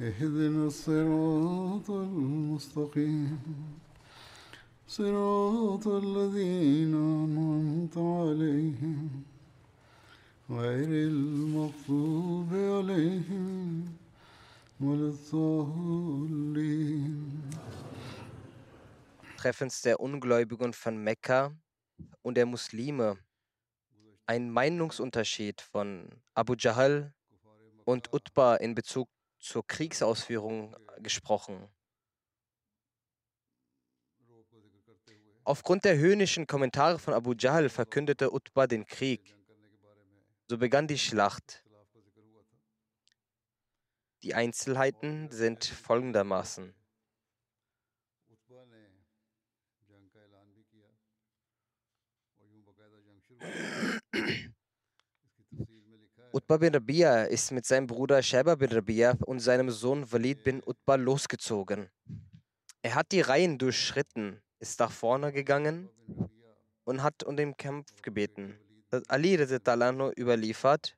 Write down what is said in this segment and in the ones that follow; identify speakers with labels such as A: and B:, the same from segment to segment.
A: اهدنا الصراط المستقيم صراط الذين أنعمت عليهم غير المغضوب عليهم ولا الضالين
B: Treffens der Ungläubigen von Mekka und der Muslime ein Meinungsunterschied von Abu Jahl und Utbah in Bezug zur Kriegsausführung gesprochen. Aufgrund der höhnischen Kommentare von Abu Jahl verkündete Utbah den Krieg. So begann die Schlacht. Die Einzelheiten sind folgendermaßen. Utbah bin Rabia ist mit seinem Bruder Sheba bin Rabia und seinem Sohn Walid bin Utbah losgezogen. Er hat die Reihen durchschritten, ist nach vorne gegangen und hat um den Kampf gebeten. Das Ali Talano überliefert,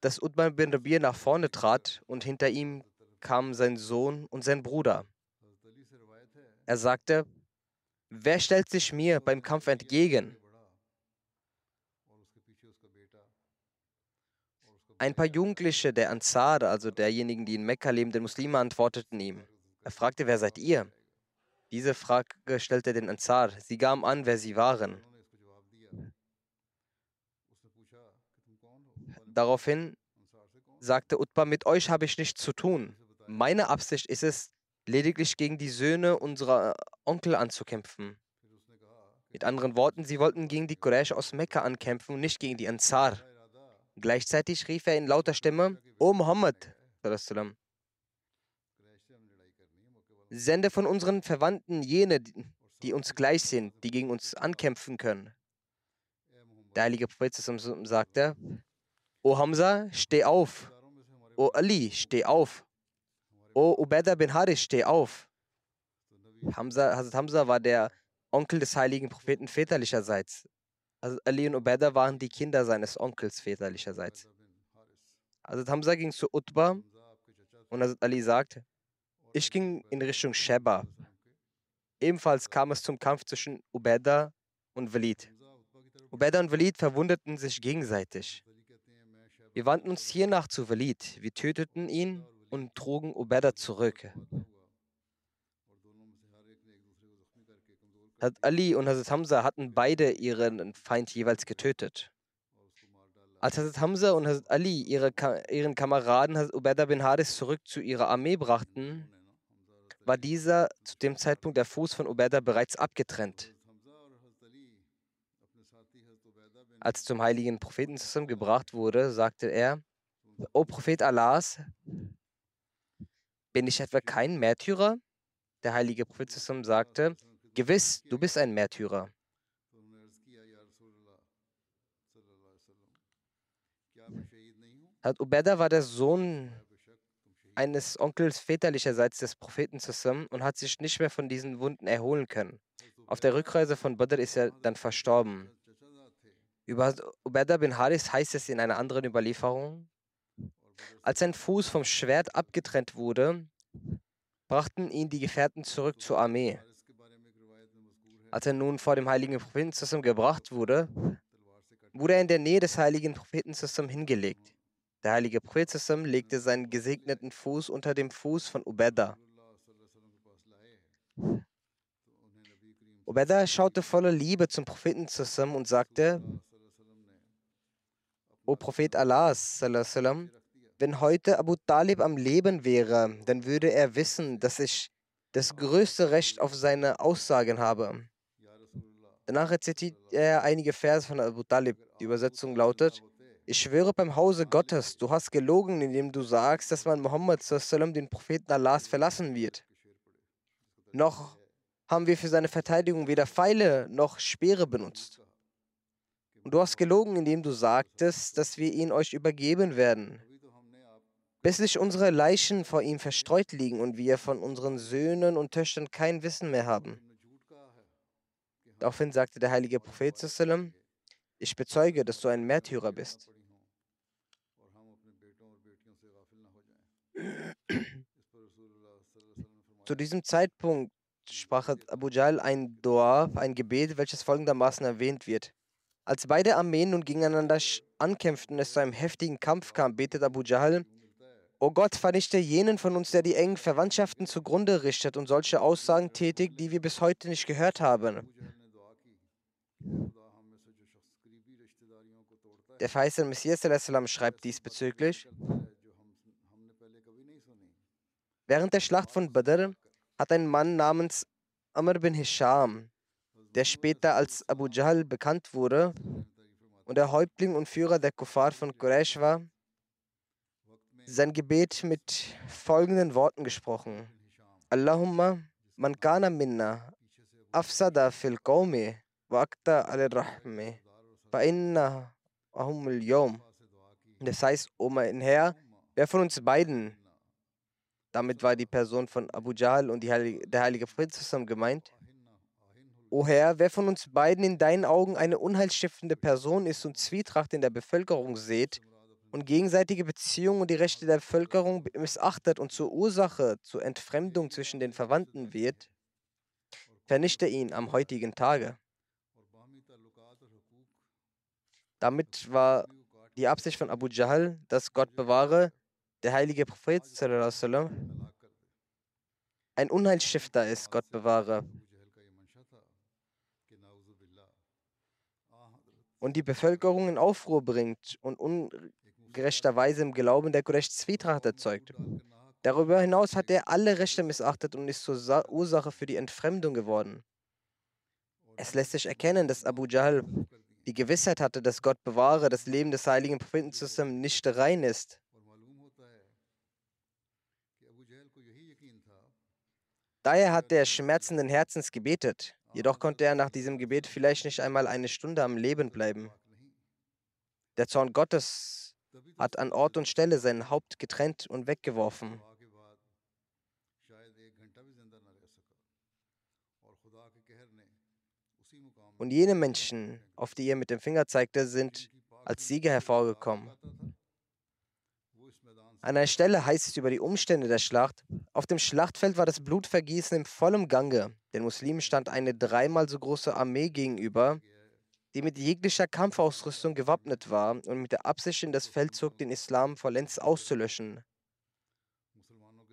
B: dass Utbah bin Rabia nach vorne trat und hinter ihm kamen sein Sohn und sein Bruder. Er sagte, wer stellt sich mir beim Kampf entgegen? Ein paar Jugendliche der Ansar, also derjenigen, die in Mekka lebenden Muslime, antworteten ihm. Er fragte, wer seid ihr? Diese Frage stellte den Ansar. Sie gaben an, wer sie waren. Daraufhin sagte Utbah, mit euch habe ich nichts zu tun. Meine Absicht ist es, lediglich gegen die Söhne unserer Onkel anzukämpfen. Mit anderen Worten, sie wollten gegen die Quraysh aus Mekka ankämpfen und nicht gegen die Ansar. Gleichzeitig rief er in lauter Stimme, O Muhammad, sende von unseren Verwandten jene, die uns gleich sind, die gegen uns ankämpfen können. Der heilige Prophet sagte, O Hamza, steh auf. O Ali, steh auf. O Ubaidah bin Haris, steh auf. Hamza, Hazrat Hamza war der Onkel des heiligen Propheten väterlicherseits. Also Ali und Ubaidah waren die Kinder seines Onkels väterlicherseits. Also Hamza ging zu Utbah und Hazrat Ali sagt, ich ging in Richtung Sheba. Ebenfalls kam es zum Kampf zwischen Ubaidah und Walid. Ubaidah und Walid verwundeten sich gegenseitig. Wir wandten uns hiernach zu Walid. Wir töteten ihn und trugen Ubaidah zurück. Hazrat Ali und Hazrat Hamza hatten beide ihren Feind jeweils getötet. Als Hazrat Hamza und Hazrat Ali ihre, ihren Kameraden Hazrat Ubaidah bin Haris zurück zu ihrer Armee brachten, war dieser zu dem Zeitpunkt der Fuß von Ubaidah bereits abgetrennt. Als zum heiligen Propheten zusammengebracht wurde, sagte er, O Prophet Allahs, bin ich etwa kein Märtyrer? Der heilige Prophet sagte, Gewiss, du bist ein Märtyrer. Hat Ubeda war der Sohn eines Onkels väterlicherseits des Propheten zusammen und hat sich nicht mehr von diesen Wunden erholen können. Auf der Rückreise von Badr ist er dann verstorben. Über Ubeda bin Haris heißt es in einer anderen Überlieferung, als sein Fuß vom Schwert abgetrennt wurde, brachten ihn die Gefährten zurück zur Armee. Als er nun vor dem heiligen Propheten zusammen gebracht wurde, wurde er in der Nähe des heiligen Propheten zusammen hingelegt. Der heilige Prophet sallam legte seinen gesegneten Fuß unter dem Fuß von Ubeda. Ubeda schaute voller Liebe zum Propheten sallam und sagte, O Prophet sallam, wenn heute Abu Talib am Leben wäre, dann würde er wissen, dass ich das größte Recht auf seine Aussagen habe. Danach rezitiert er einige Verse von Abu Talib. Die Übersetzung lautet, ich schwöre beim Hause Gottes, du hast gelogen, indem du sagst, dass man Muhammad sallam, den Propheten Allahs verlassen wird. Noch haben wir für seine Verteidigung weder Pfeile noch Speere benutzt. Und du hast gelogen, indem du sagtest, dass wir ihn euch übergeben werden, bis sich unsere Leichen vor ihm verstreut liegen und wir von unseren Söhnen und Töchtern kein Wissen mehr haben. Daraufhin sagte der heilige Prophet, ich bezeuge, dass du ein Märtyrer bist. Zu diesem Zeitpunkt sprach Abu Jahl ein Dua, ein Gebet, welches folgendermaßen erwähnt wird. Als beide Armeen nun gegeneinander ankämpften und es zu einem heftigen Kampf kam, betet Abu Jahl, O Gott, vernichte jenen von uns, der die engen Verwandtschaften zugrunde richtet und solche Aussagen tätigt, die wir bis heute nicht gehört haben. Der verheißene Messias schreibt diesbezüglich, Während der Schlacht von Badr hat ein Mann namens Amr bin Hisham, der später als Abu Jahl bekannt wurde und der Häuptling und Führer der Kuffar von Quraysh war, sein Gebet mit folgenden Worten gesprochen. Allahumma man kana minna afsada fil qawmi rahmi fa inna ahumul yawm. Das heißt, O mein Herr, wer von uns beiden damit war die Person von Abu Jahl und Heilige, der heilige Prophet zusammen gemeint. O Herr, wer von uns beiden in deinen Augen eine unheilstiftende Person ist und Zwietracht in der Bevölkerung seht und gegenseitige Beziehungen und die Rechte der Bevölkerung missachtet und zur Ursache zur Entfremdung zwischen den Verwandten wird, vernichte ihn am heutigen Tage. Damit war die Absicht von Abu Jahl, dass Gott bewahre, der heilige Prophet ein Unheilstifter ist, Gott bewahre. Und die Bevölkerung in Aufruhr bringt und ungerechterweise im Glauben der Quraysh Zwietracht erzeugt. Darüber hinaus hat er alle Rechte missachtet und ist zur Ursache für die Entfremdung geworden. Es lässt sich erkennen, dass Abu Jahl die Gewissheit hatte, dass Gott bewahre, das Leben des heiligen Propheten zusammen nicht rein ist. Daher hat er schmerzenden Herzens gebetet. Jedoch konnte er nach diesem Gebet vielleicht nicht einmal eine Stunde am Leben bleiben. Der Zorn Gottes hat an Ort und Stelle sein Haupt getrennt und weggeworfen. Und jene Menschen, auf die er mit dem Finger zeigte, sind als Sieger hervorgekommen. An einer Stelle heißt es über die Umstände der Schlacht, auf dem Schlachtfeld war das Blutvergießen im vollen Gange. Den Muslimen stand eine dreimal so große Armee gegenüber, die mit jeglicher Kampfausrüstung gewappnet war und mit der Absicht in das Feld zog, den Islam vollends auszulöschen.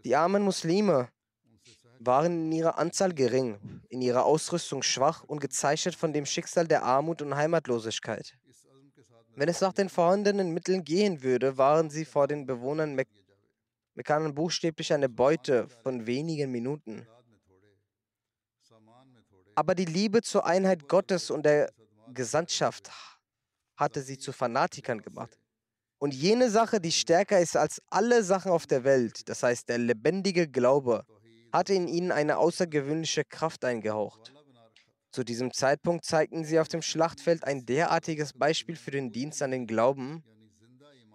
B: Die armen Muslime waren in ihrer Anzahl gering, in ihrer Ausrüstung schwach und gezeichnet von dem Schicksal der Armut und Heimatlosigkeit. Wenn es nach den vorhandenen Mitteln gehen würde, waren sie vor den Bewohnern Mek Mekkanen buchstäblich eine Beute von wenigen Minuten. Aber die Liebe zur Einheit Gottes und der Gesandtschaft hatte sie zu Fanatikern gemacht. Und jene Sache, die stärker ist als alle Sachen auf der Welt, das heißt der lebendige Glaube, hatte in ihnen eine außergewöhnliche Kraft eingehaucht. Zu diesem Zeitpunkt zeigten sie auf dem Schlachtfeld ein derartiges Beispiel für den Dienst an den Glauben,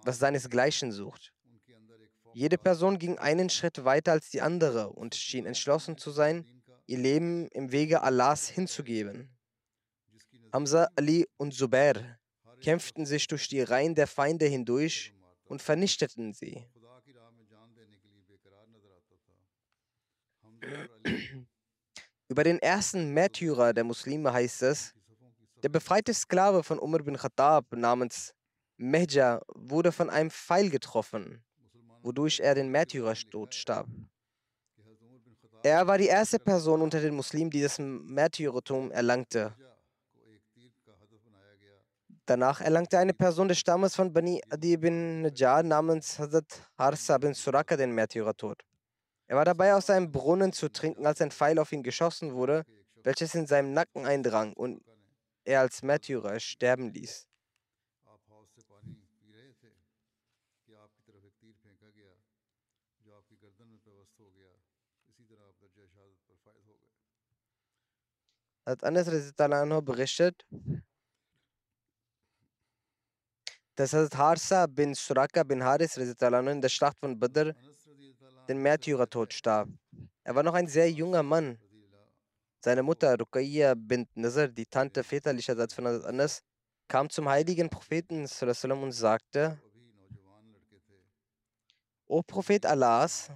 B: was seinesgleichen sucht. Jede Person ging einen Schritt weiter als die andere und schien entschlossen zu sein, ihr Leben im Wege Allahs hinzugeben. Hamza, Ali und Zubair kämpften sich durch die Reihen der Feinde hindurch und vernichteten sie. Über den ersten Märtyrer der Muslime heißt es, der befreite Sklave von Umar bin Khattab namens Mehja wurde von einem Pfeil getroffen, wodurch er den Märtyrertod starb. Er war die erste Person unter den Muslimen, die das Märtyrertum erlangte. Danach erlangte eine Person des Stammes von Bani Adi bin Najjar namens Hazrat Harsa bin Suraka den Märtyrertod. Er war dabei, aus seinem Brunnen zu trinken, als ein Pfeil auf ihn geschossen wurde, welches in seinem Nacken eindrang und er als Märtyrer sterben ließ. Hat Anas Rizitalanho berichtet, dass Harsa bin Suraka bin Haris Rizitalanho in der Schlacht von Badr den Märtyrertod starb. Er war noch ein sehr junger Mann. Seine Mutter Ruqayya bint Nazar, die Tante väterlicherseits von Anas, kam zum heiligen Propheten und sagte, O Prophet Allahs,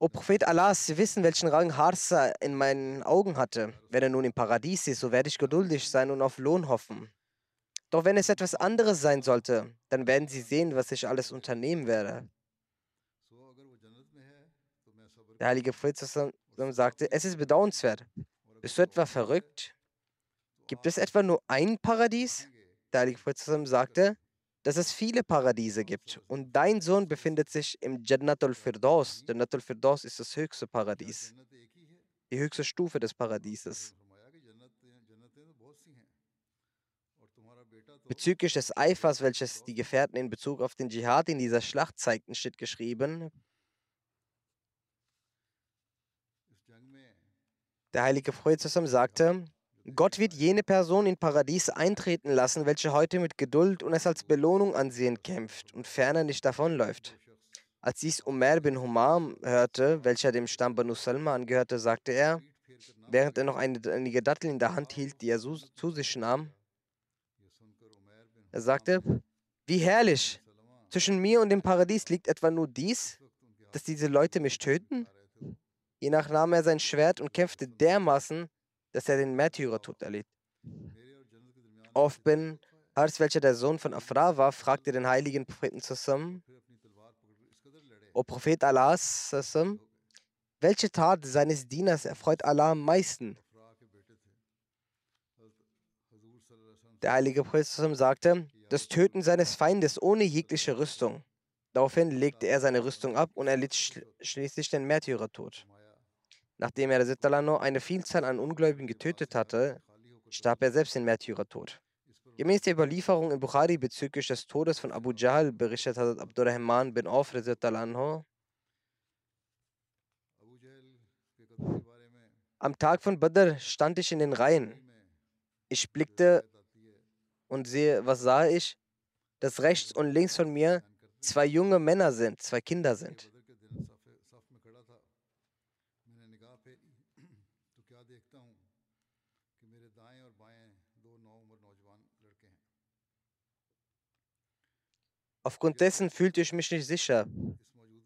B: O Prophet Allahs, Sie wissen, welchen Rang Harsa in meinen Augen hatte. Wenn er nun im Paradies ist, so werde ich geduldig sein und auf Lohn hoffen. Doch wenn es etwas anderes sein sollte, dann werden sie sehen, was ich alles unternehmen werde. Der heilige Fritz sagte, es ist bedauernswert. Bist du etwa verrückt? Gibt es etwa nur ein Paradies? Der heilige Fritz sagte, dass es viele Paradiese gibt und dein Sohn befindet sich im Jannatul Firdaus. Jannatul Firdaus ist das höchste Paradies, die höchste Stufe des Paradieses. Bezüglich des Eifers, welches die Gefährten in Bezug auf den Dschihad in dieser Schlacht zeigten, steht geschrieben, der heilige Prophet sagte, Gott wird jene Person in Paradies eintreten lassen, welche heute mit Geduld und es als Belohnung ansehen kämpft und ferner nicht davonläuft. Als dies Umar bin Humam hörte, welcher dem Stamm Banu Salma angehörte, sagte er, während er noch einige Dattel in der Hand hielt, die er zu sich nahm, er sagte, wie herrlich, zwischen mir und dem Paradies liegt etwa nur dies, dass diese Leute mich töten? Je Hiernach nahm er sein Schwert und kämpfte dermaßen, dass er den Märtyrertod erlitt. Oft bin als welcher der Sohn von Afra war, fragte den heiligen Propheten zusammen, O Prophet Allahs, welche Tat seines Dieners erfreut Allah am meisten? Der heilige Prophet sagte, das Töten seines Feindes ohne jegliche Rüstung. Daraufhin legte er seine Rüstung ab und erlitt schl schließlich den Märtyrertod. Nachdem er Sittalano eine Vielzahl an Ungläubigen getötet hatte, starb er selbst den Märtyrertod. Gemäß der Überlieferung in Bukhari bezüglich des Todes von Abu Jahl berichtet hat Abdurrahman bin Auf anhu, Am Tag von Badr stand ich in den Reihen. Ich blickte und sehe, was sah ich? Dass rechts und links von mir zwei junge Männer sind, zwei Kinder sind. Aufgrund dessen fühlte ich mich nicht sicher.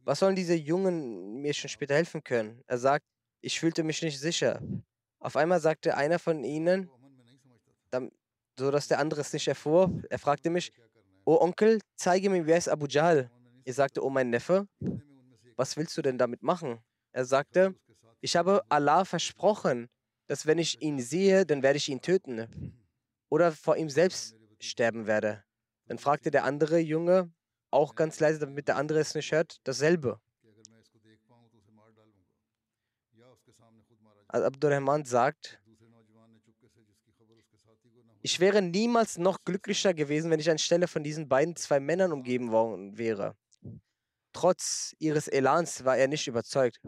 B: Was sollen diese Jungen mir schon später helfen können? Er sagt, ich fühlte mich nicht sicher. Auf einmal sagte einer von ihnen, so dass der andere es nicht erfuhr. Er fragte mich, O Onkel, zeige mir, wer ist Abu Jahl? Ich sagte, O mein Neffe, was willst du denn damit machen? Er sagte, ich habe Allah versprochen, dass wenn ich ihn sehe, dann werde ich ihn töten oder vor ihm selbst sterben werde. Dann fragte der andere Junge, auch ganz leise, damit der andere es nicht hört, dasselbe. Abdurrahman sagt, ich wäre niemals noch glücklicher gewesen, wenn ich anstelle von diesen beiden zwei Männern umgeben worden wäre. Trotz ihres Elans war er nicht überzeugt.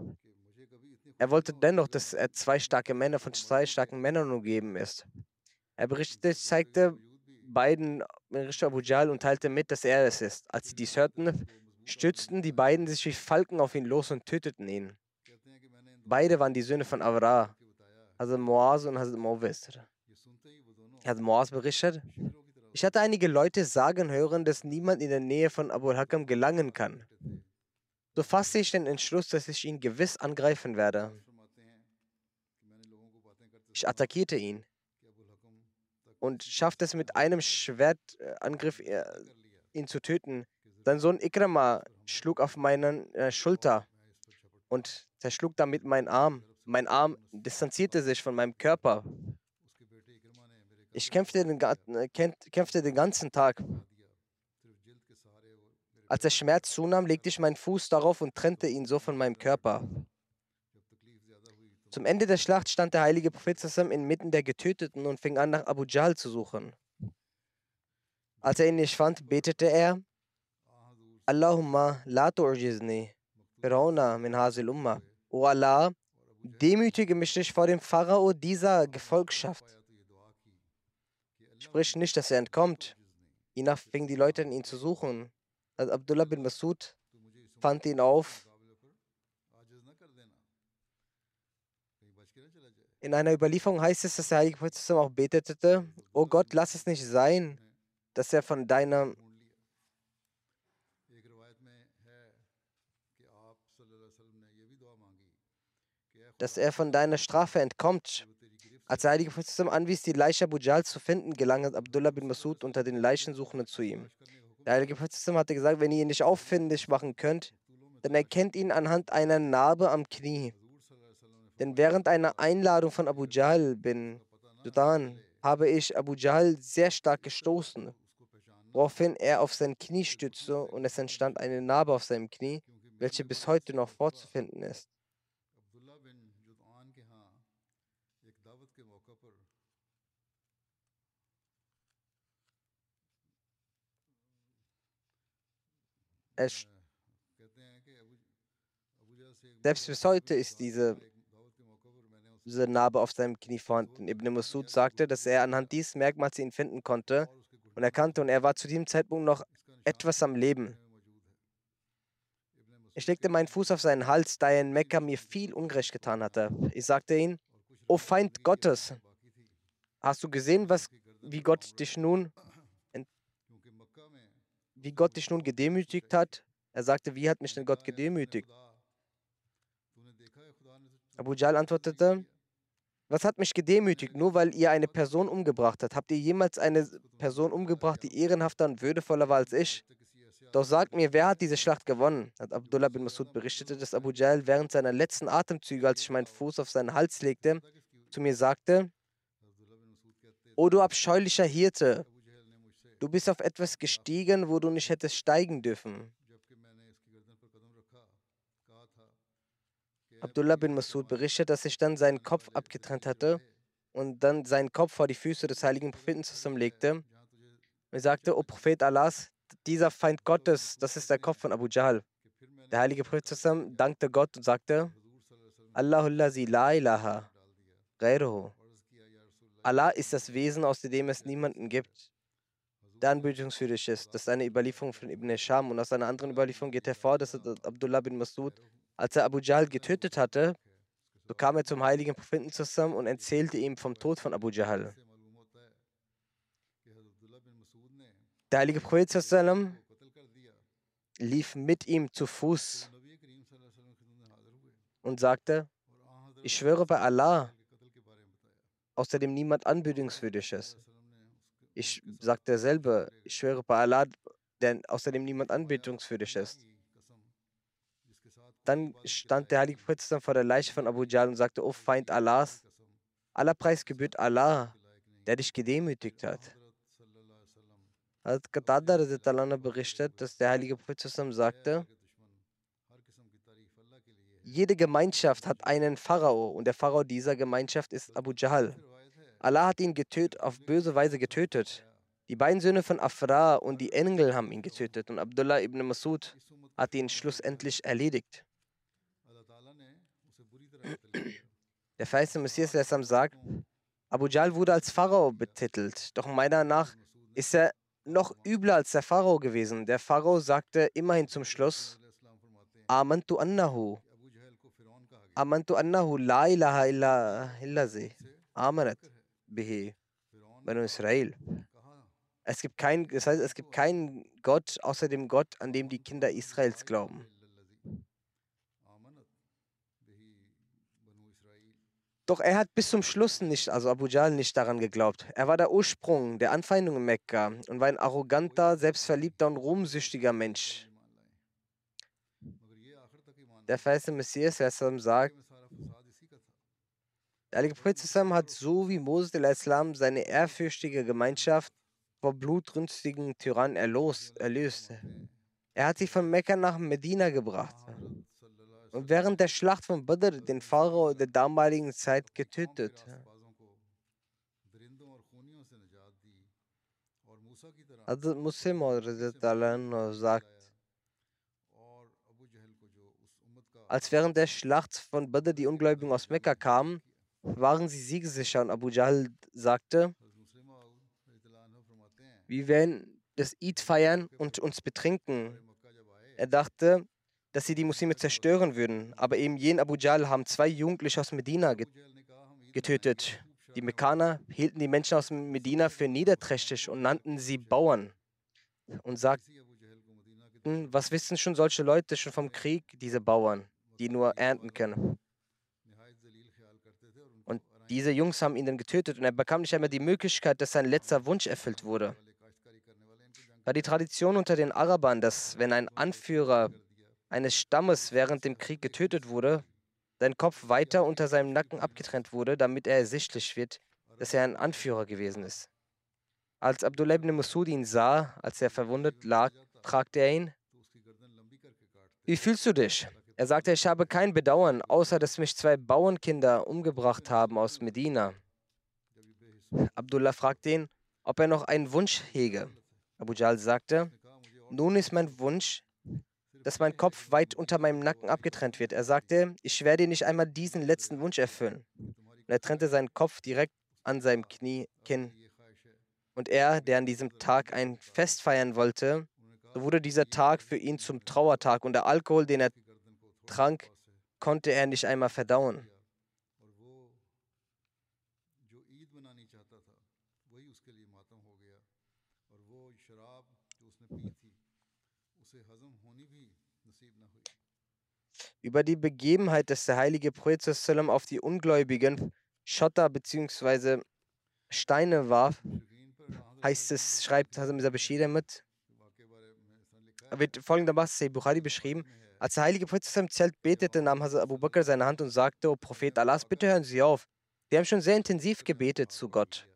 B: Er wollte dennoch, dass er zwei starke Männer von zwei starken Männern umgeben ist. Er berichtete, zeigte beiden Richard Abu Jal und teilte mit, dass er es ist. Als sie dies hörten, stützten die beiden sich wie Falken auf ihn los und töteten ihn. Beide waren die Söhne von Avra, Hazrat Moaz und Hazrat
A: Mawesr
B: hat Moaz berichtet. Ich hatte einige Leute sagen hören, dass niemand in der Nähe von Abu Hakam gelangen kann. So fasste ich den Entschluss, dass ich ihn gewiss angreifen werde. Ich attackierte ihn und schaffte es mit einem Schwertangriff, äh, ihn zu töten. Sein Sohn Ikrama schlug auf meine äh, Schulter und zerschlug damit meinen Arm. Mein Arm distanzierte sich von meinem Körper. Ich kämpfte den, äh, kämpfte den ganzen Tag. Als der Schmerz zunahm, legte ich meinen Fuß darauf und trennte ihn so von meinem Körper. Zum Ende der Schlacht stand der heilige Prophet inmitten der Getöteten und fing an, nach Abu Jahl zu suchen. Als er ihn nicht fand, betete er, Allahumma la tu'jizni, Firauna min hazil umma. O Allah, demütige mich nicht vor dem Pharao dieser Gefolgschaft. Sprich nicht, dass er entkommt. Hiernach fingen die Leute an, ihn zu suchen. Abdullah bin Masud fand ihn auf In einer Überlieferung heißt es, dass der Heilige Prophet auch betete, oh Gott, lass es nicht sein, dass er von deiner dass er von deiner Strafe entkommt. Als der Heilige Prophet anwies, die Leiche Abu Jahl zu finden, gelang Abdullah bin Masud unter den Leichensuchenden zu ihm. Der Heilige Prophet hatte gesagt, wenn ihr ihn nicht auffindig machen könnt, dann erkennt ihn anhand einer Narbe am Knie. Denn während einer Einladung von Abu Jahl bin Sudan habe ich Abu Jahl sehr stark gestoßen, woraufhin er auf sein Knie stützte und es entstand eine Narbe auf seinem Knie, welche bis heute noch vorzufinden ist. Es selbst bis heute ist diese diese Narbe auf seinem Knie vorhanden. Ibn Masud sagte, dass er anhand dieses Merkmals ihn finden konnte und erkannte, und er war zu diesem Zeitpunkt noch etwas am Leben. Ich legte meinen Fuß auf seinen Hals, da er in Mekka mir viel Unrecht getan hatte. Ich sagte ihm, O Feind Gottes, hast du gesehen, was, wie Gott dich nun wie Gott dich nun gedemütigt hat? Er sagte, wie hat mich denn Gott gedemütigt? Abu Jahl antwortete, was hat mich gedemütigt, nur weil ihr eine Person umgebracht habt? Habt ihr jemals eine Person umgebracht, die ehrenhafter und würdevoller war als ich? Doch sagt mir, wer hat diese Schlacht gewonnen? Hat Abdullah bin Masud berichtete, dass Abu Jahl während seiner letzten Atemzüge, als ich meinen Fuß auf seinen Hals legte, zu mir sagte, O du abscheulicher Hirte, du bist auf etwas gestiegen, wo du nicht hättest steigen dürfen. Abdullah bin Masud berichtet, dass sich dann seinen Kopf abgetrennt hatte und dann seinen Kopf vor die Füße des heiligen Propheten zusammenlegte. Er sagte, O Prophet Allahs, dieser Feind Gottes, das ist der Kopf von Abu Jahl. Der heilige Prophet zusammen dankte Gott und sagte, Allahullazi la ilaha. Allah ist das Wesen, aus dem es niemanden gibt, der anbetungswürdig ist. Das ist eine Überlieferung von Ibn Sham und aus einer anderen Überlieferung geht hervor, dass Abdullah bin Masud als er Abu Jahl getötet hatte, so kam er zum heiligen Propheten zusammen und erzählte ihm vom Tod von Abu Jahl. Der heilige Prophet sallam, lief mit ihm zu Fuß und sagte, ich schwöre bei Allah, außerdem niemand anbetungswürdig ist. Ich sagte dasselbe, ich schwöre bei Allah, denn außerdem niemand anbetungswürdig ist. Dann stand der heilige Prophet vor der Leiche von Abu Jahl und sagte, O Feind Allahs, aller Preis gebührt Allah, der dich gedemütigt hat. Hat Qatada berichtet, dass der heilige Prophet sagte, jede Gemeinschaft hat einen Pharao und der Pharao dieser Gemeinschaft ist Abu Jahl. Allah hat ihn getötet, auf böse Weise getötet. Die beiden Söhne von Afra und die Engel haben ihn getötet und Abdullah ibn Masud hat ihn schlussendlich erledigt. Der verheißene Messias sagt, Abu Jahl wurde als Pharao betitelt, doch meiner nach ist er noch übler als der Pharao gewesen. Der Pharao sagte immerhin zum Schluss, Amantu annahu. Amantu annahu la ilaha illa illazi. Amanat bihi. Banu Israel. Es gibt kein, das heißt, es gibt keinen Gott außer dem Gott, an dem die Kinder Israels glauben. Doch er hat bis zum Schluss nicht, also Abu Jahl, nicht daran geglaubt. Er war der Ursprung der Anfeindung in Mekka und war ein arroganter, selbstverliebter und ruhmsüchtiger Mensch. Der verheißte Messias sallam, sagt, der heilige Prophet hat so wie Moses Islam seine ehrfürchtige Gemeinschaft vor blutrünstigen Tyrannen erlos, erlöst. Er hat sie von Mekka nach Medina gebracht und während der Schlacht von Badr den Pharao der damaligen Zeit getötet. Hazrat Muslim sagt, als während der Schlacht von Badr die Ungläubigen aus Mekka kamen, waren sie siegesicher und Abu Jahl sagte, wir werden das Eid feiern und uns betrinken. Er dachte, dass sie die Muslime zerstören würden, aber eben jenen Abu Jahl haben zwei Jugendliche aus Medina getötet. Die Mekkaner hielten die Menschen aus Medina für niederträchtig und nannten sie Bauern und sagten, was wissen schon solche Leute schon vom Krieg, diese Bauern, die nur ernten können. Diese Jungs haben ihn dann getötet und er bekam nicht einmal die Möglichkeit, dass sein letzter Wunsch erfüllt wurde. War die Tradition unter den Arabern, dass wenn ein Anführer eines Stammes während dem Krieg getötet wurde, sein Kopf weiter unter seinem Nacken abgetrennt wurde, damit er ersichtlich wird, dass er ein Anführer gewesen ist. Als Abdullah ibn Masud ihn sah, als er verwundet lag, fragte er ihn, wie fühlst du dich? Er sagte, ich habe kein Bedauern, außer dass mich zwei Bauernkinder umgebracht haben aus Medina. Abdullah fragte ihn, ob er noch einen Wunsch hege. Abu Jal sagte, nun ist mein Wunsch, dass mein Kopf weit unter meinem Nacken abgetrennt wird. Er sagte, ich werde nicht einmal diesen letzten Wunsch erfüllen. Und er trennte seinen Kopf direkt an seinem Knie, Kinn. Und er, der an diesem Tag ein Fest feiern wollte, so wurde dieser Tag für ihn zum Trauertag und der Alkohol, den er trank, konnte er nicht einmal verdauen. Über die Begebenheit, dass der heilige Prophet auf die Ungläubigen Schotter bzw. Steine warf, heißt es, schreibt Hazam Bashir mit, wird folgendermaßen Bukhari beschrieben, als der heilige Prophet im Zelt betete, nahm Hazrat Abu Bakr seine Hand und sagte, O Prophet Allahs, bitte hören Sie auf. Sie haben schon sehr intensiv gebetet zu Gott.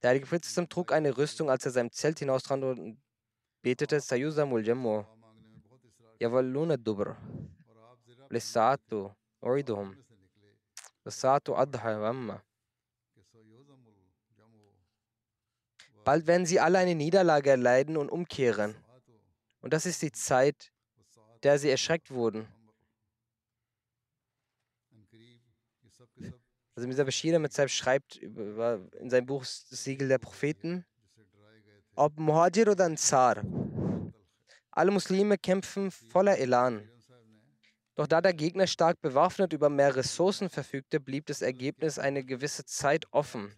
B: Der heilige Prophet trug eine Rüstung, als er seinem Zelt hinaustrat und betete, Sayuzamul Jammu, Yavaluna Dubr, Lissatu, Oiduhum, Lissatu Adha, Wamma. Bald werden sie alle eine Niederlage erleiden und umkehren. Und das ist die Zeit, der sie erschreckt wurden. Also Mr. Bashir mit seinem schreibt in seinem Buch Das Siegel der Propheten, ob Muhajir oder Ansar, alle Muslime kämpfen voller Elan. Doch da der Gegner stark bewaffnet über mehr Ressourcen verfügte, blieb das Ergebnis eine gewisse Zeit offen.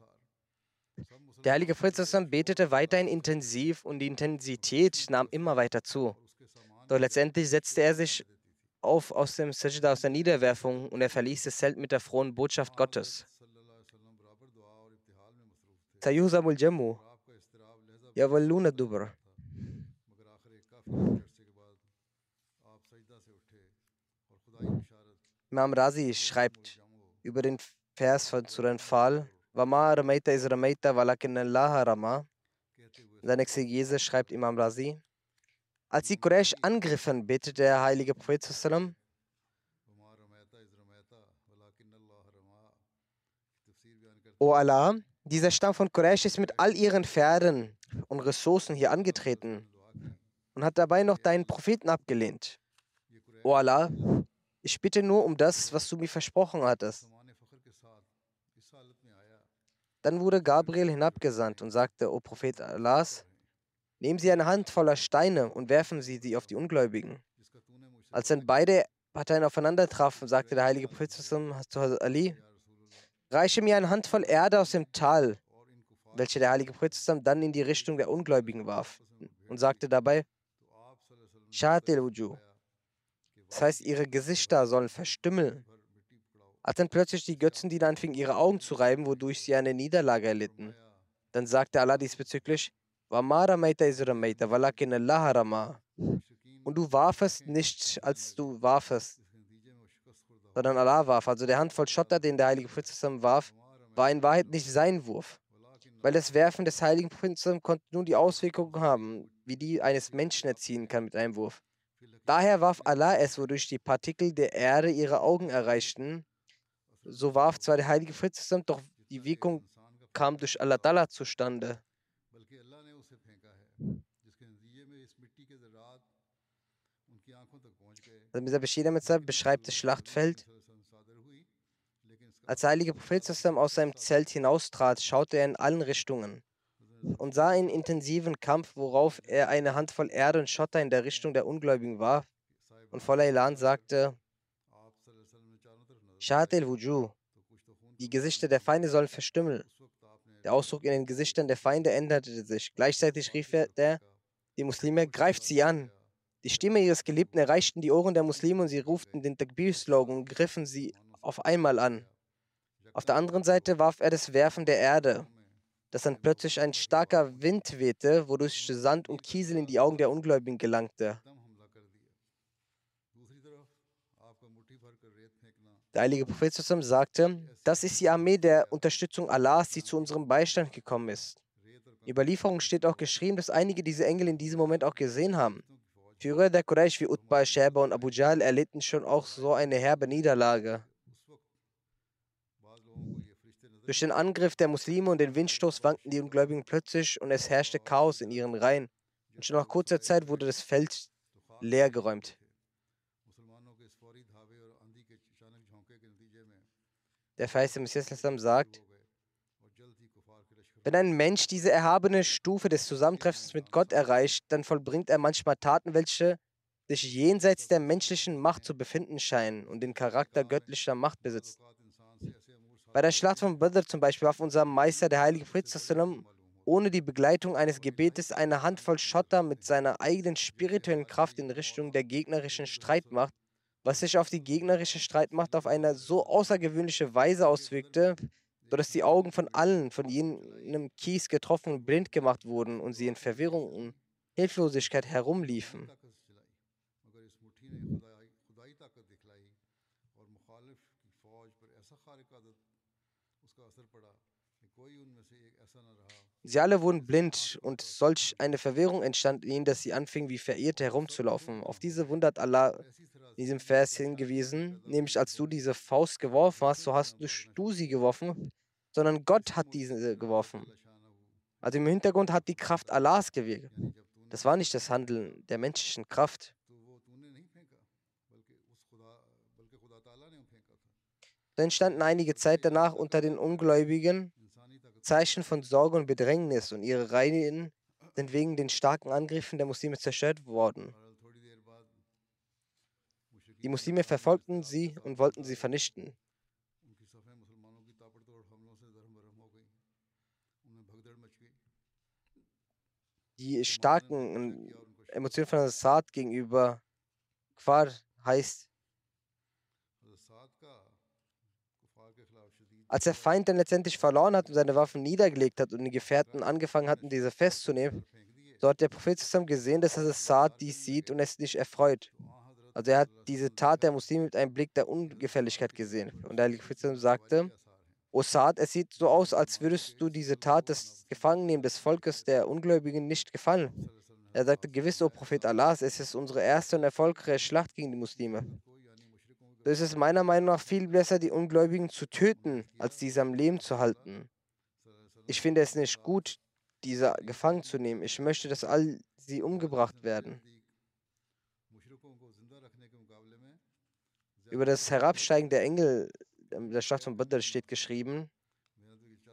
B: Der heilige Fritz betete weiterhin intensiv und die Intensität nahm immer weiter zu. Doch letztendlich setzte er sich auf aus dem Sajda, aus der Niederwerfung und er verließ das Zelt mit der frohen Botschaft Gottes. Sayusamul Jammu, Yawalluna Dubr. Imam Razi schreibt über den Vers von Suran Fal, Wama ramaita is ramaita walakin Allah rama. In seiner Exegese schreibt Imam Razi, als die Quraysh angriffen, betete der heilige Prophet sallam, O Allah, dieser Stamm von Quraysh ist mit all ihren Pferden und Ressourcen hier angetreten und hat dabei noch deinen Propheten abgelehnt. O Allah, ich bitte nur um das, was du mir versprochen hattest. Dann wurde Gabriel hinabgesandt und sagte, O Prophet Allahs, nehmen Sie eine Handvoller Steine und werfen Sie sie auf die Ungläubigen. Als dann beide Parteien aufeinander trafen, sagte der heilige Prophet zu Ali, reiche mir eine Handvoll Erde aus dem Tal, welche der heilige Prophet dann in die Richtung der Ungläubigen warf und sagte dabei, das heißt, ihre Gesichter sollen verstümmeln. Als dann plötzlich die Götzendiener anfingen, ihre Augen zu reiben, wodurch sie eine Niederlage erlitten, dann sagte Allah diesbezüglich, Und du warfest nicht, als du warfest, sondern Allah warf. Also der Handvoll Schotter, den der heilige Prophet zusammen warf, war in Wahrheit nicht sein Wurf. Weil das Werfen des heiligen Propheten konnte nun die Auswirkungen haben, wie die eines Menschen erziehen kann mit einem Wurf. Daher warf Allah es, wodurch die Partikel der Erde ihre Augen erreichten. So warf zwar der heilige Prophet zusammen, doch die Wirkung kam durch Allah Ta'ala zustande. Also Bashir Ahmed beschreibt das Schlachtfeld. Als der heilige Prophet aus seinem Zelt hinaustrat, schaute er in allen Richtungen und sah einen intensiven Kampf, worauf er eine Handvoll Erde und Schotter in der Richtung der Ungläubigen warf und voller Elan sagte, Shahat el-Wuju, die Gesichter der Feinde sollen verstümmeln. Der Ausdruck in den Gesichtern der Feinde änderte sich. Gleichzeitig rief er der, die Muslime, greift sie an. Die Stimme ihres Geliebten erreichten die Ohren der Muslime und sie ruften den Takbir-Slogan und griffen sie auf einmal an. Auf der anderen Seite warf er das Werfen der Erde, dass dann plötzlich ein starker Wind wehte, wodurch Sand und Kiesel in die Augen der Ungläubigen gelangte. Der heilige Prophet sagte, das ist die Armee der Unterstützung Allahs, die zu unserem Beistand gekommen ist. Überlieferung steht auch geschrieben, dass einige diese Engel in diesem Moment auch gesehen haben. Führer der Quraysh wie Utbah, Sheba und Abu Jahl erlitten schon auch so eine herbe Niederlage. Durch den Angriff der Muslime und den Windstoß wankten die Ungläubigen plötzlich und es herrschte Chaos in ihren Reihen. Und schon nach kurzer Zeit wurde das Feld leergeräumt. Der verheißte Messias sagt, wenn ein Mensch diese erhabene Stufe des Zusammentreffens mit Gott erreicht, dann vollbringt er manchmal Taten, welche sich jenseits der menschlichen Macht zu befinden scheinen und den Charakter göttlicher Macht besitzen. Bei der Schlacht von Badr zum Beispiel warf unser Meister, der heilige Prophet, ohne die Begleitung eines Gebetes eine Handvoll Schotter mit seiner eigenen spirituellen Kraft in Richtung der gegnerischen Streitmacht, was sich auf die gegnerische Streitmacht auf eine so außergewöhnliche Weise auswirkte, sodass die Augen von allen von jenem Kies getroffen und blind gemacht wurden und sie in Verwirrung und Hilflosigkeit herumliefen. Sie alle wurden blind und solch eine Verwirrung entstand ihnen, dass sie anfingen, wie Verirrte herumzulaufen. Auf diese Wunder hat Allah in diesem Vers hingewiesen, nämlich als du diese Faust geworfen hast, so hast du sie geworfen, sondern Gott hat diese geworfen. Also im Hintergrund hat die Kraft Allahs gewirkt. Das war nicht das Handeln der menschlichen Kraft. Da entstanden einige Zeit danach unter den Ungläubigen Zeichen von Sorge und Bedrängnis und ihre Reihen sind wegen den starken Angriffen der Muslime zerstört worden. Die Muslime verfolgten sie und wollten sie vernichten. Die starken Emotionen von Assad gegenüber Quar heißt Als der Feind dann letztendlich verloren hat und seine Waffen niedergelegt hat und die Gefährten angefangen hatten, diese festzunehmen, so hat der Prophet zusammen gesehen, dass es Saad dies sieht und es nicht erfreut. Also er hat diese Tat der Muslime mit einem Blick der Ungefälligkeit gesehen. Und der Prophet sagte, O Saad, es sieht so aus, als würdest du diese Tat des Gefangennehmen des Volkes der Ungläubigen nicht gefallen. Er sagte, gewiss, o Prophet Allahs, es ist unsere erste und erfolgreiche Schlacht gegen die Muslime. So ist es meiner Meinung nach viel besser, die Ungläubigen zu töten, als diese am Leben zu halten. Ich finde es nicht gut, diese gefangen zu nehmen. Ich möchte, dass all sie umgebracht werden. Über das Herabsteigen der Engel der Schlacht von Badr steht geschrieben,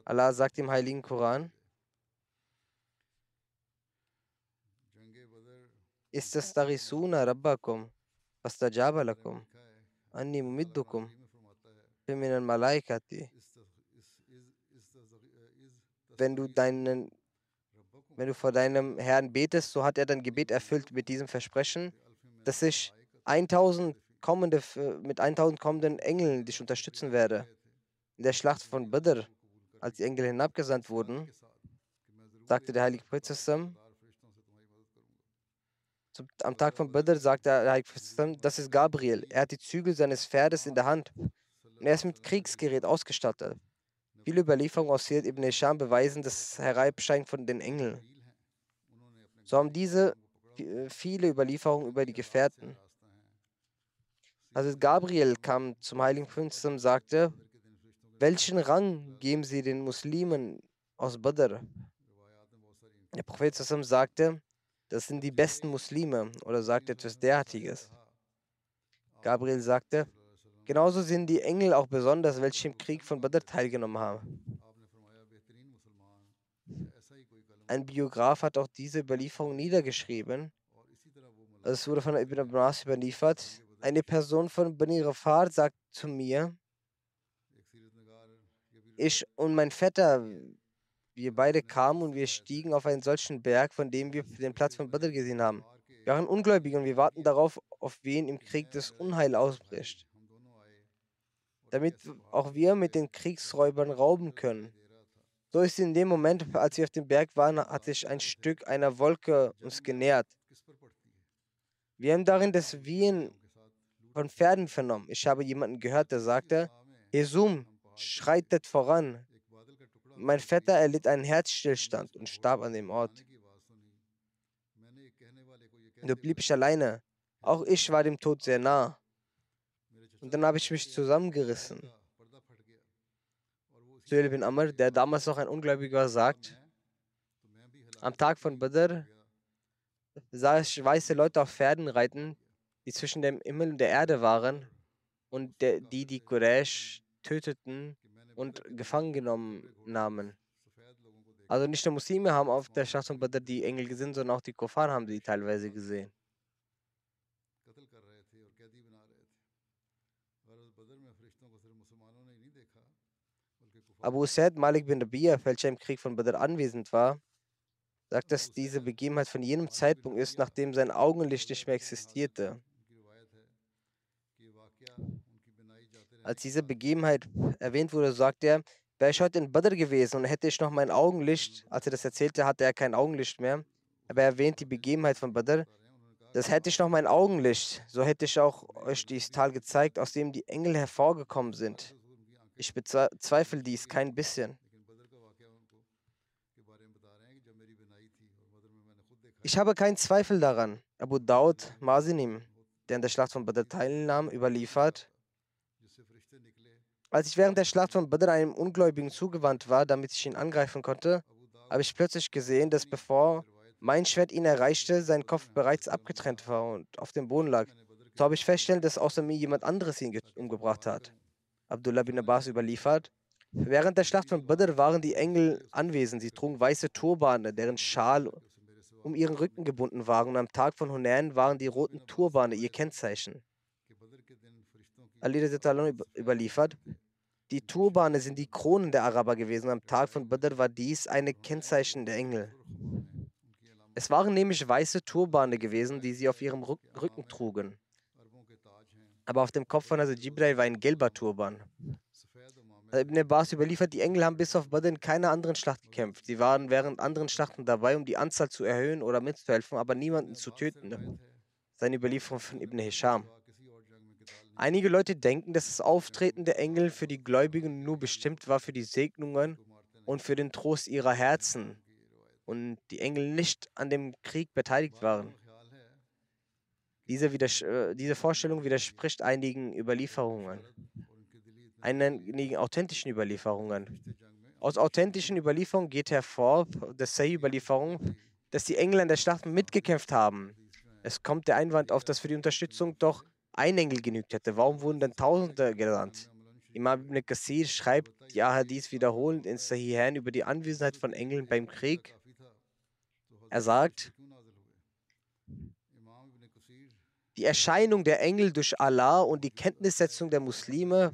B: Allah sagt im Heiligen Koran, ist das Darisuna Rabbakum, fastajaba lakum. אני ממידוכם ומן המלאיקתי. Wenn du, deinen, wenn du vor deinem Herrn betest, so hat er dein Gebet erfüllt mit diesem Versprechen, dass ich 1000 kommende, mit 1000 kommenden Engeln dich unterstützen werde. In der Schlacht von Badr, als die Engel hinabgesandt wurden, sagte der heilige Prophet zum, am Tag von Badr sagte der heilige Prophet sallam, das ist Gabriel. Er hat die Zügel seines Pferdes in der Hand und er ist mit Kriegsgerät ausgestattet. Viele Überlieferungen aus Sirat ibn Hisham beweisen das Herabsteigen von den Engeln. So haben diese vi- viele Überlieferungen über die Gefährten. Also Gabriel kam zum heiligen Prinz und sagte, welchen Rang geben sie den Muslimen aus Badr? Der Prophet sagte, das sind die besten Muslime oder sagte etwas derartiges. Gabriel sagte, genauso sind die Engel auch besonders, welche im Krieg von Badr teilgenommen haben. Ein Biograf hat auch diese Überlieferung niedergeschrieben. Es wurde von Ibn Abbas überliefert. Eine Person von Bani Rafar sagt zu mir, ich und mein Vetter, wir beide kamen und wir stiegen auf einen solchen Berg, von dem wir den Platz von Badr gesehen haben. Wir waren Ungläubige und wir warten darauf, auf wen im Krieg das Unheil ausbricht, damit auch wir mit den Kriegsräubern rauben können. So ist in dem Moment, als wir auf dem Berg waren, hat sich ein Stück einer Wolke uns genähert. Wir haben darin das Wiehen von Pferden vernommen. Ich habe jemanden gehört, der sagte, Hesum, schreitet voran. Mein Vetter erlitt einen Herzstillstand und starb an dem Ort. Nur blieb ich alleine. Auch ich war dem Tod sehr nah. Und dann habe ich mich zusammengerissen. Suhail bin Amr, der damals noch ein Ungläubiger war, sagt, am Tag von Badr sah ich weiße Leute auf Pferden reiten, die zwischen dem Himmel und der Erde waren und die die Quraysh töteten und gefangen genommen nahmen. Also nicht nur Muslime haben auf der Schlacht von Badr die Engel gesehen, sondern auch die Kuffar haben sie teilweise gesehen. Abu Said Malik bin Rabia, welcher im Krieg von Badr anwesend war, sagt, dass diese Begebenheit von jenem Zeitpunkt ist, nachdem sein Augenlicht nicht mehr existierte. Als diese Begebenheit erwähnt wurde, sagt er, wäre ich heute in Badr gewesen und hätte ich noch mein Augenlicht, als er das erzählte, hatte er kein Augenlicht mehr, aber er erwähnt die Begebenheit von Badr, das hätte ich noch mein Augenlicht, so hätte ich auch euch dieses Tal gezeigt, aus dem die Engel hervorgekommen sind. Ich bezweifle dies kein bisschen. Ich habe keinen Zweifel daran. Abu Daud Masinim, der an der Schlacht von Badr teilnahm, überliefert, als ich während der Schlacht von Badr einem Ungläubigen zugewandt war, damit ich ihn angreifen konnte, habe ich plötzlich gesehen, dass bevor mein Schwert ihn erreichte, sein Kopf bereits abgetrennt war und auf dem Boden lag. So habe ich feststellen, dass außer mir jemand anderes ihn umgebracht hat. Abdullah bin Abbas überliefert. Während der Schlacht von Badr waren die Engel anwesend. Sie trugen weiße Turbane, deren Schal um ihren Rücken gebunden waren. Und am Tag von Hunan waren die roten Turbane ihr Kennzeichen. Ali überliefert, die Turbane sind die Kronen der Araber gewesen. Am Tag von Badr war dies eine Kennzeichen der Engel. Es waren nämlich weiße Turbane gewesen, die sie auf ihrem Rücken trugen. Aber auf dem Kopf von Hazrat Jibril war ein gelber Turban. Ibn Abbas überliefert, die Engel haben bis auf Badr in keiner anderen Schlacht gekämpft. Sie waren während anderen Schlachten dabei, um die Anzahl zu erhöhen oder mitzuhelfen, aber niemanden zu töten. Seine Überlieferung von Ibn Hisham. Einige Leute denken, dass das mhm. Auftreten der Engel für die Gläubigen nur bestimmt war für die Segnungen und für den Trost ihrer Herzen und die Engel nicht an dem Krieg beteiligt waren. Diese, Widers äh, diese Vorstellung widerspricht einigen Überlieferungen, einigen authentischen Überlieferungen. Aus authentischen Überlieferungen geht hervor, dass Say-Überlieferung, dass die Engel an der Schlacht mitgekämpft haben. Es kommt der Einwand auf, dass für die Unterstützung doch ein Engel genügt hätte, warum wurden denn Tausende gesandt? Imam ibn Qasir schreibt die Ahadith wiederholend in Sahihan über die Anwesenheit von Engeln beim Krieg. Er sagt, die Erscheinung der Engel durch Allah und die Kenntnissetzung der Muslime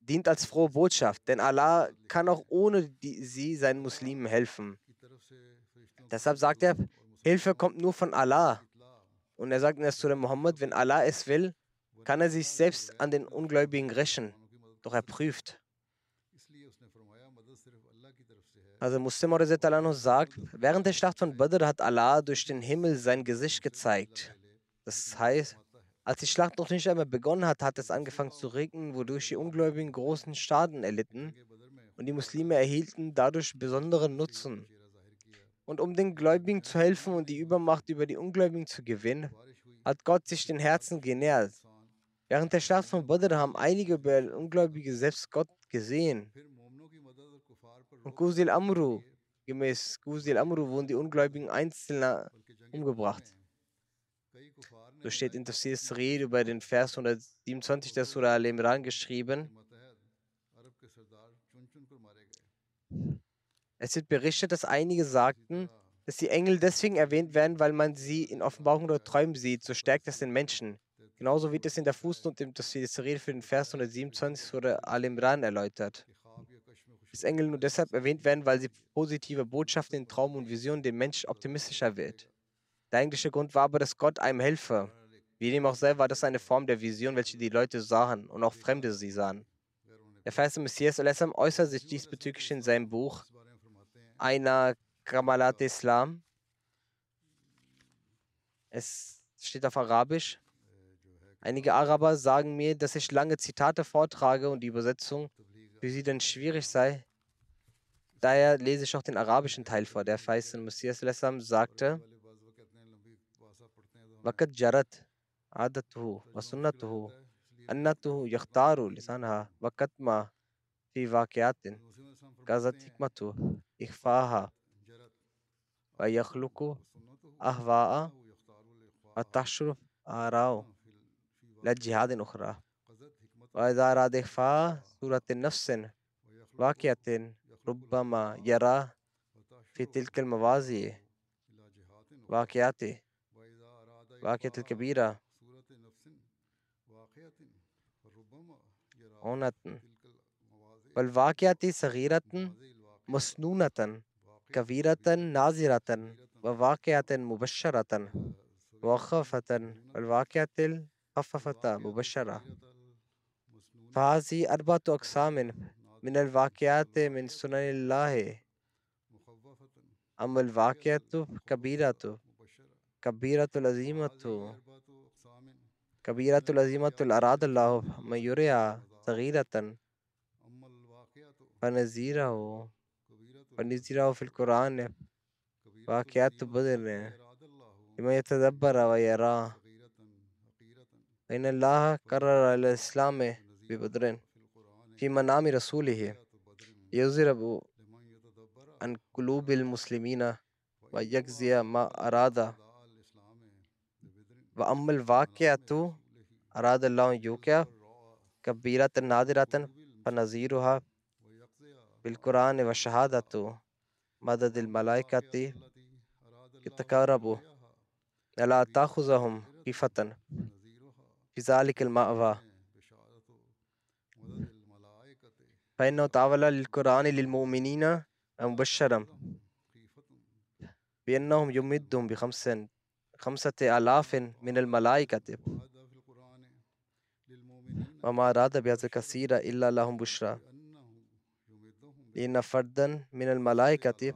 B: dient als frohe Botschaft, denn Allah kann auch ohne die, sie seinen Muslimen helfen. Deshalb sagt er, Hilfe kommt nur von Allah. Und er sagt in der Surah Muhammad, wenn Allah es will, kann er sich selbst an den Ungläubigen rächen, doch er prüft. Also Muslim Anhu sagt, während der Schlacht von Badr hat Allah durch den Himmel sein Gesicht gezeigt. Das heißt, als die Schlacht noch nicht einmal begonnen hat, hat es angefangen zu regnen, wodurch die Ungläubigen großen Schaden erlitten und die Muslime erhielten dadurch besonderen Nutzen. Und um den Gläubigen zu helfen und die Übermacht über die Ungläubigen zu gewinnen, hat Gott sich den Herzen genährt. Während der Schlacht von Badr haben einige Ungläubige selbst Gott gesehen. Und Guzil Amru, gemäß Guzil Amru wurden die Ungläubigen einzeln umgebracht. So steht in Tafsir Rede über den Vers 127 der Surah Al-Imran geschrieben. Es wird berichtet, dass einige sagten, dass die Engel deswegen erwähnt werden, weil man sie in Offenbarung oder Träumen sieht, so stärkt es den Menschen. Genauso wird es in der Fußnote im Tafsir für den Vers 127 Surah Al-Imran erläutert. Dass Engel nur deshalb erwähnt werden, weil sie positive Botschaften in Traum und Vision den Menschen optimistischer wird. Der eigentliche Grund war aber, dass Gott einem helfe. Wie dem auch sei, war das eine Form der Vision, welche die Leute sahen und auch Fremde sie sahen. Der verse Messias äußert sich diesbezüglich in seinem Buch Einer Kamalat Islam. Es steht auf Arabisch. Einige Araber sagen mir, dass ich lange Zitate vortrage und die Übersetzung für sie dann schwierig sei. Daher lese ich auch den arabischen Teil vor. Der Feist Messias sagte, وقد جرت عادته وسنته أنته يختار لسانها وقت ما في واقعات كانت حكمته إخفاها ويخلق أهواء وتحشر آراء لجهاد أخرى. وإذا أراد إخفاء سورة النفس واقعة ربما يرى في تلك الموازي واقعات واقعة الكبيرة. عنة والواقعة صغيرة مسنونة كبيرة نازرة وواقعة مبشرة وخفة والواقعة الخففة مبشرة. فهذه أربعة أقسام من الواقعات من سنن الله. أما الواقعة كبيرة كبيرة العظيمة. كبيرة العظيمة أراد الله. من يريها صغيرة. فنزيره. اور نزیرہ فی القرآن ہے واقعات تو بدل رہے یتدبر لمن يتدبر ويراه ان اللہ قرر علیہ السلام بی بدرین فی منام یوزر ابو ان قلوب المسلمین و ویجزی ما ارادا و ام الواقعاتو اراد اللہ یوکیا کبیرات نادراتن فنظیرها بالقرآن والشهادة مدد الملائكة يتقاربوا. ألا تأخذهم خيفة في ذلك المأوى؟ فإنه تعالى للقرآن للمؤمنين مبشرا بأنهم يمدهم بخمس خمسة آلاف من الملائكة. وما أراد بهذا كثير إلا لهم بشرى. لأن فردا من الملائكة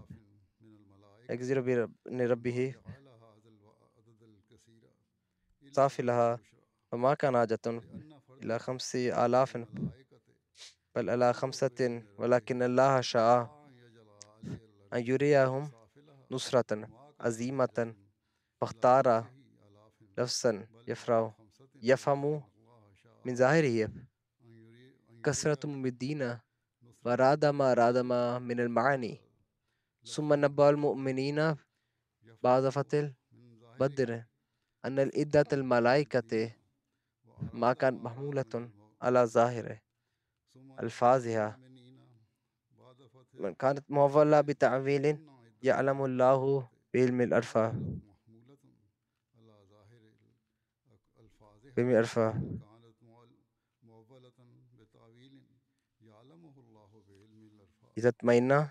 B: يجزر بإذن ربه صافي لها. وما كان حاجة إلى خمس آلاف. بل على خمسة ولكن الله شاء أن يريهم نصرة عظيمة فاختار لفظا يفرح يفهم من ظاهره. كثرة ممدين وأراد ما أراد ما من المعاني. ثم نبأ المؤمنين بعد فتح بدر أن العدة الملائكة ما كانت محمولة على ظاهره. ألفاظها من كانت مولى بتعويل يعلم الله بعلم الأرفع بعلم الأرفع يتطمئن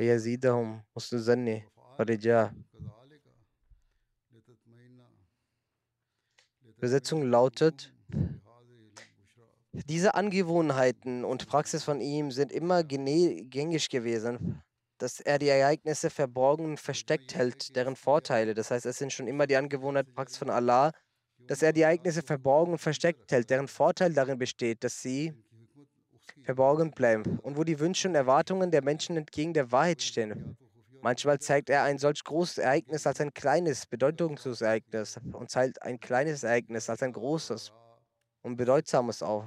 B: ويزيدهم حسن الظن والرجاء. Übersetzung lautet, diese Angewohnheiten und Praxis von ihm sind immer gängig gewesen, dass er die Ereignisse verborgen und versteckt hält, deren Vorteile. Das heißt, es sind schon immer die Angewohnheit, Praxis von Allah, dass er die Ereignisse verborgen und versteckt hält, deren Vorteil darin besteht, dass sie verborgen bleiben und wo die Wünsche und Erwartungen der Menschen entgegen der Wahrheit stehen. Manchmal zeigt er ein solch großes Ereignis als ein kleines, bedeutungsloses Ereignis und zeigt ein kleines Ereignis als ein großes und bedeutsames auf.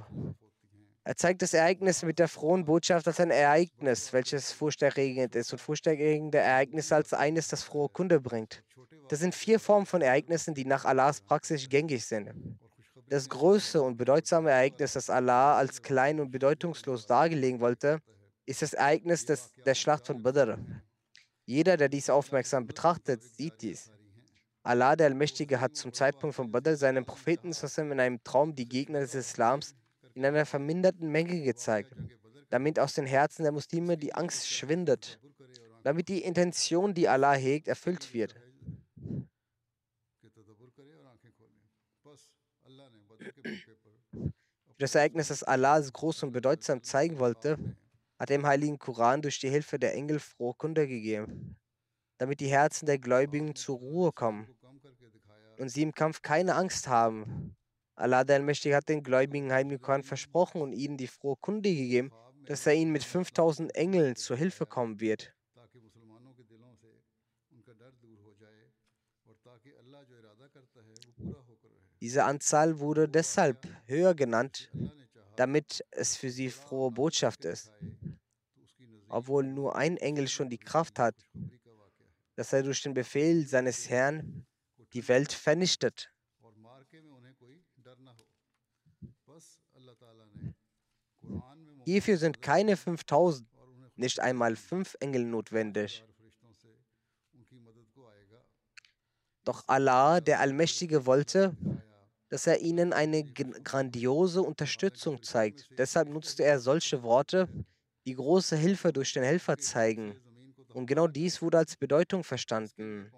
B: Er zeigt das Ereignis mit der frohen Botschaft als ein Ereignis, welches furchterregend ist und furchterregende Ereignisse als eines, das frohe Kunde bringt. Das sind vier Formen von Ereignissen, die nach Allahs Praxis gängig sind. Das größte und bedeutsame Ereignis, das Allah als klein und bedeutungslos darlegen wollte, ist das Ereignis des, der Schlacht von Badr. Jeder, der dies aufmerksam betrachtet, sieht dies. Allah, der Allmächtige, hat zum Zeitpunkt von Badr seinem Propheten in einem Traum die Gegner des Islams in einer verminderten Menge gezeigt, damit aus den Herzen der Muslime die Angst schwindet, damit die Intention, die Allah hegt, erfüllt wird. Das Ereignis, das Allah groß und bedeutsam zeigen wollte, hat im Heiligen Koran durch die Hilfe der Engel frohe Kunde gegeben, damit die Herzen der Gläubigen zur Ruhe kommen und sie im Kampf keine Angst haben. Allah der Allmächtige hat den Gläubigen Heiligen versprochen und ihnen die frohe Kunde gegeben, dass er ihnen mit 5000 Engeln zur Hilfe kommen wird. Diese Anzahl wurde deshalb höher genannt, damit es für sie frohe Botschaft ist. Obwohl nur ein Engel schon die Kraft hat, dass er durch den Befehl seines Herrn die Welt vernichtet. Hierfür sind keine 5000, nicht einmal fünf Engel notwendig. Doch Allah, der Allmächtige, wollte, dass er ihnen eine grandiose Unterstützung zeigt. Deshalb nutzte er solche Worte, die große Hilfe durch den Helfer zeigen. Und genau dies wurde als Bedeutung verstanden.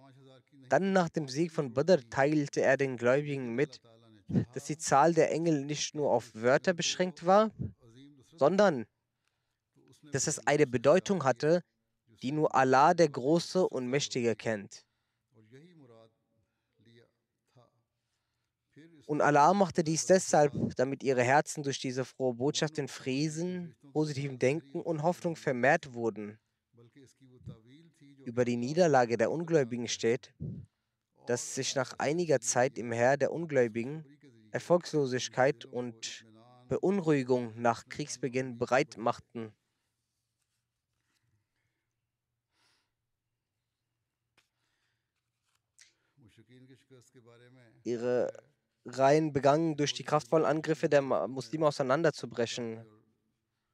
B: Dann nach dem Sieg von Badr teilte er den Gläubigen mit, dass die Zahl der Engel nicht nur auf Wörter beschränkt war, sondern dass es eine Bedeutung hatte, die nur Allah der Große und Mächtige kennt. Und Allah machte dies deshalb, damit ihre Herzen durch diese frohe Botschaft in Frieden, positivem Denken und Hoffnung vermehrt wurden. Über die Niederlage der Ungläubigen steht, dass sich nach einiger Zeit im Heer der Ungläubigen Erfolgslosigkeit und Beunruhigung nach Kriegsbeginn bereit machten. Ihre Reihen begannen durch die kraftvollen Angriffe der Muslime auseinanderzubrechen.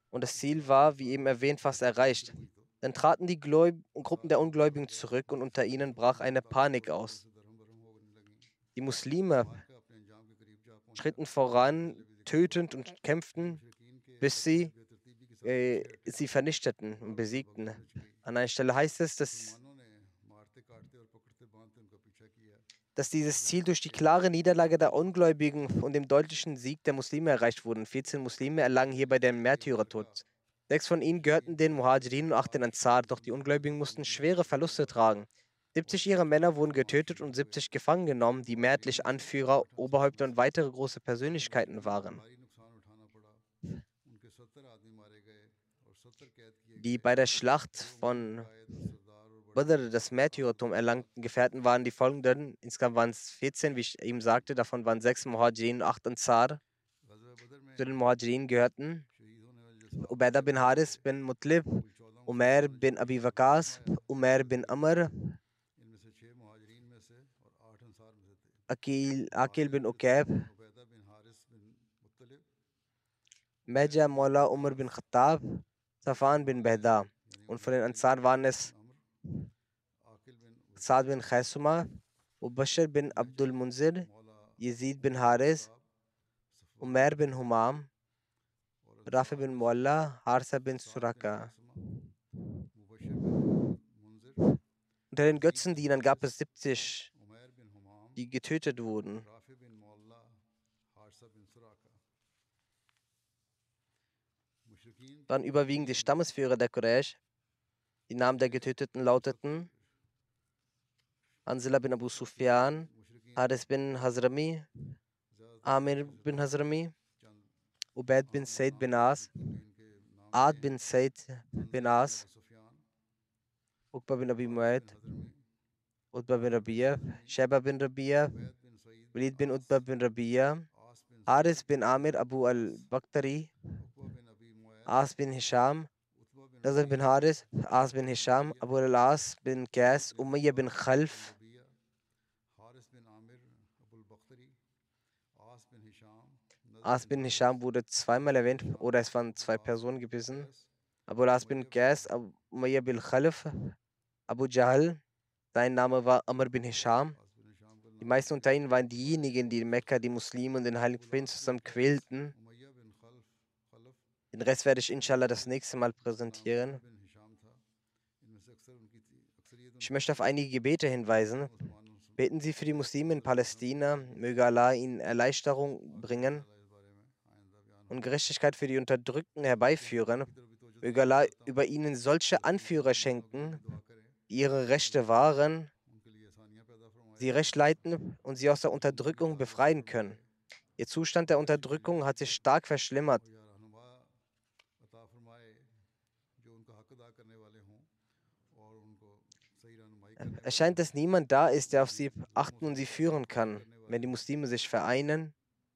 B: Und das Ziel war, wie eben erwähnt, fast erreicht. Dann traten die Gläub Gruppen der Ungläubigen zurück und unter ihnen brach eine Panik aus. Die Muslime schritten voran, tötend und kämpften, bis sie äh, sie vernichteten und besiegten. An einer Stelle heißt es, dass dass dieses Ziel durch die klare Niederlage der Ungläubigen und dem deutlichen Sieg der Muslime erreicht wurde. 14 Muslime erlangen hierbei den Märtyrertod. Sechs von ihnen gehörten den Muhajirin und acht den Ansar, doch die Ungläubigen mussten schwere Verluste tragen. 70 ihrer Männer wurden getötet und 70 gefangen genommen, die mehrheitlich Anführer, Oberhäupter und weitere große Persönlichkeiten waren. Die bei der Schlacht von Badr das Märtyrertum erlangten Gefährten waren die folgenden. Insgesamt waren es 14, wie ich ihm sagte. Davon waren sechs Muhajirin und acht Ansar. Zu den Muhajirin gehörten Ubaidah bin Haris bin Mutlib, Umair bin Abi Waqas, Umair bin Amr, Akil, Akil bin Ukab, Meja Mola Umar bin Khattab, Safan bin Behda. Und von den Ansar waren es Saad bin Khaisuma, Ubashir bin Abdul Munzir, Yazid bin Haris, Umair bin Humam, Rafi bin Mualla, Harsa bin Suraka. Unter den Götzendienern gab es 70, die getötet wurden. Waren überwiegend die Stammesführer der Quraysh. Die Namen der Getöteten lauteten Anzila bin Abu Sufyan, Haris bin Hazrami, Amir bin Hazrami, Ubaid bin Said bin As, Ad bin Said bin As, Uqba bin Abi Muayyad, Utbah bin Rabia, Sheba bin Rabia, Walid bin Utbah bin Rabia, Haris bin Amir Abu al-Bakhtari, As bin Hisham, Nazar bin Haris, As bin Hisham, Abu al-As bin Qais, Umayya bin Khalf, As bin Hisham wurde zweimal erwähnt, oder es waren zwei Personen gewesen. Abu al-As bin Abu- Umayya bin Khalf, Abu Jahl, sein Name war Amr bin Hisham. Die meisten unter ihnen waren diejenigen, die in Mekka die Muslime und den Heiligen Propheten zusammen quälten. Den Rest werde ich inshallah das nächste Mal präsentieren. Ich möchte auf einige Gebete hinweisen. Beten Sie für die Muslime in Palästina, möge Allah ihnen Erleichterung bringen und Gerechtigkeit für die Unterdrückten herbeiführen. Möge Allah über ihnen solche Anführer schenken, ihre Rechte wahren, sie recht leiten und sie aus der Unterdrückung befreien können. Ihr Zustand der Unterdrückung hat sich stark verschlimmert. Es scheint, dass niemand da ist, der auf sie achten und sie führen kann. Wenn die Muslime sich vereinen,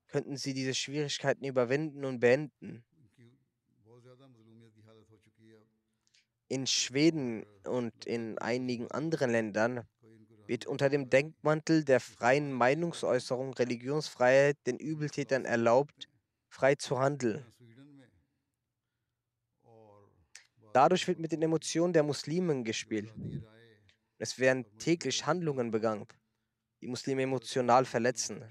B: könnten sie diese Schwierigkeiten überwinden und beenden. In Schweden und in einigen anderen Ländern wird unter dem Denkmantel der freien Meinungsäußerung, Religionsfreiheit den Übeltätern erlaubt, frei zu handeln. Dadurch wird mit den Emotionen der Muslimen gespielt. Es werden täglich Handlungen begangen, die Muslime emotional verletzen.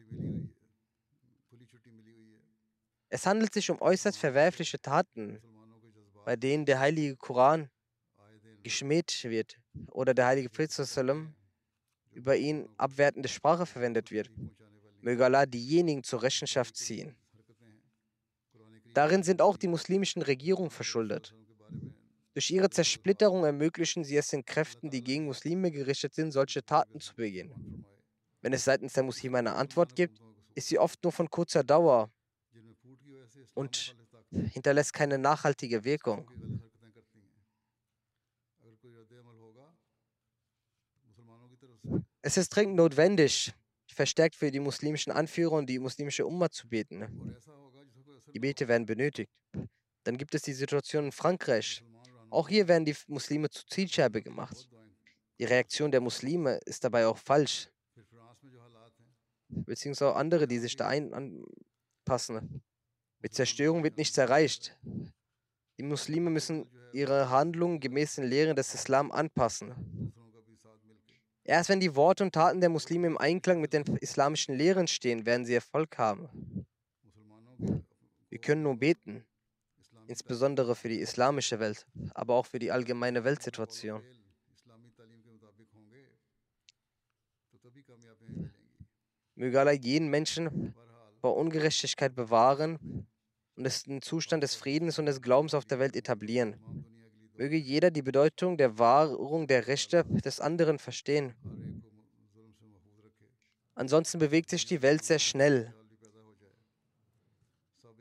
B: Es handelt sich um äußerst verwerfliche Taten, bei denen der heilige Koran geschmäht wird oder der heilige Prophet über ihn abwertende Sprache verwendet wird. Möge Allah diejenigen zur Rechenschaft ziehen. Darin sind auch die muslimischen Regierungen verschuldet. Durch ihre Zersplitterung ermöglichen sie es den Kräften, die gegen Muslime gerichtet sind, solche Taten zu begehen. Wenn es seitens der Muslime eine Antwort gibt, ist sie oft nur von kurzer Dauer und hinterlässt keine nachhaltige Wirkung. Es ist dringend notwendig, verstärkt für die muslimischen Anführer und die muslimische Umma zu beten. Gebete werden benötigt. Dann gibt es die Situation in Frankreich. Auch hier werden die Muslime zu Zielscheibe gemacht. Die Reaktion der Muslime ist dabei auch falsch. Beziehungsweise auch andere, die sich da anpassen. Mit Zerstörung wird nichts erreicht. Die Muslime müssen ihre Handlungen gemäß den Lehren des Islam anpassen. Erst wenn die Worte und Taten der Muslime im Einklang mit den islamischen Lehren stehen, werden sie Erfolg haben. Wir können nur beten, insbesondere für die islamische Welt, aber auch für die allgemeine Weltsituation. Möge Allah jeden Menschen vor Ungerechtigkeit bewahren und den Zustand des Friedens und des Glaubens auf der Welt etablieren. Möge jeder die Bedeutung der Wahrung der Rechte des anderen verstehen. Ansonsten bewegt sich die Welt sehr schnell.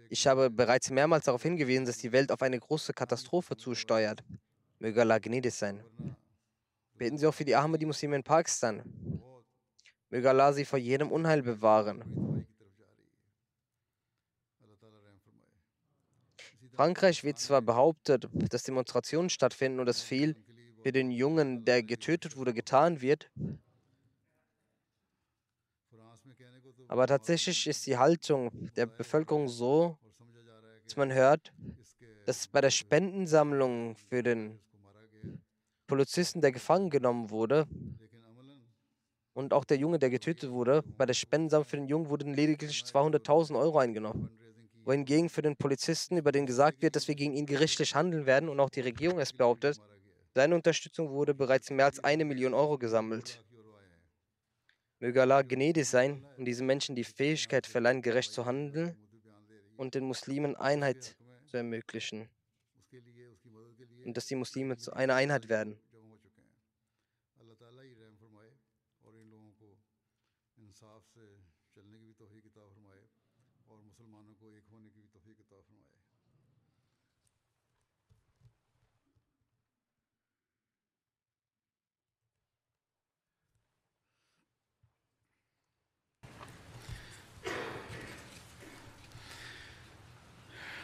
B: Ich habe bereits mehrmals darauf hingewiesen, dass die Welt auf eine große Katastrophe zusteuert. Möge Allah gnädig sein. Beten Sie auch für die Ahmadi-Muslime in Pakistan. Möge Allah sie vor jedem Unheil bewahren. Frankreich wird zwar behauptet, dass Demonstrationen stattfinden und dass viel für den Jungen, der getötet wurde, getan wird, aber tatsächlich ist die Haltung der Bevölkerung so, dass man hört, dass bei der Spendensammlung für den Polizisten, der gefangen genommen wurde, und auch der Junge, der getötet wurde, bei der Spendensammlung für den Jungen wurden lediglich 200.000 Euro eingenommen wohingegen für den Polizisten, über den gesagt wird, dass wir gegen ihn gerichtlich handeln werden und auch die Regierung es behauptet, seine Unterstützung wurde bereits mehr als eine Million Euro gesammelt. Möge Allah gnädig sein und diesen Menschen die Fähigkeit verleihen, gerecht zu handeln und den Muslimen Einheit zu ermöglichen. und dass die Muslime zu einer Einheit werden.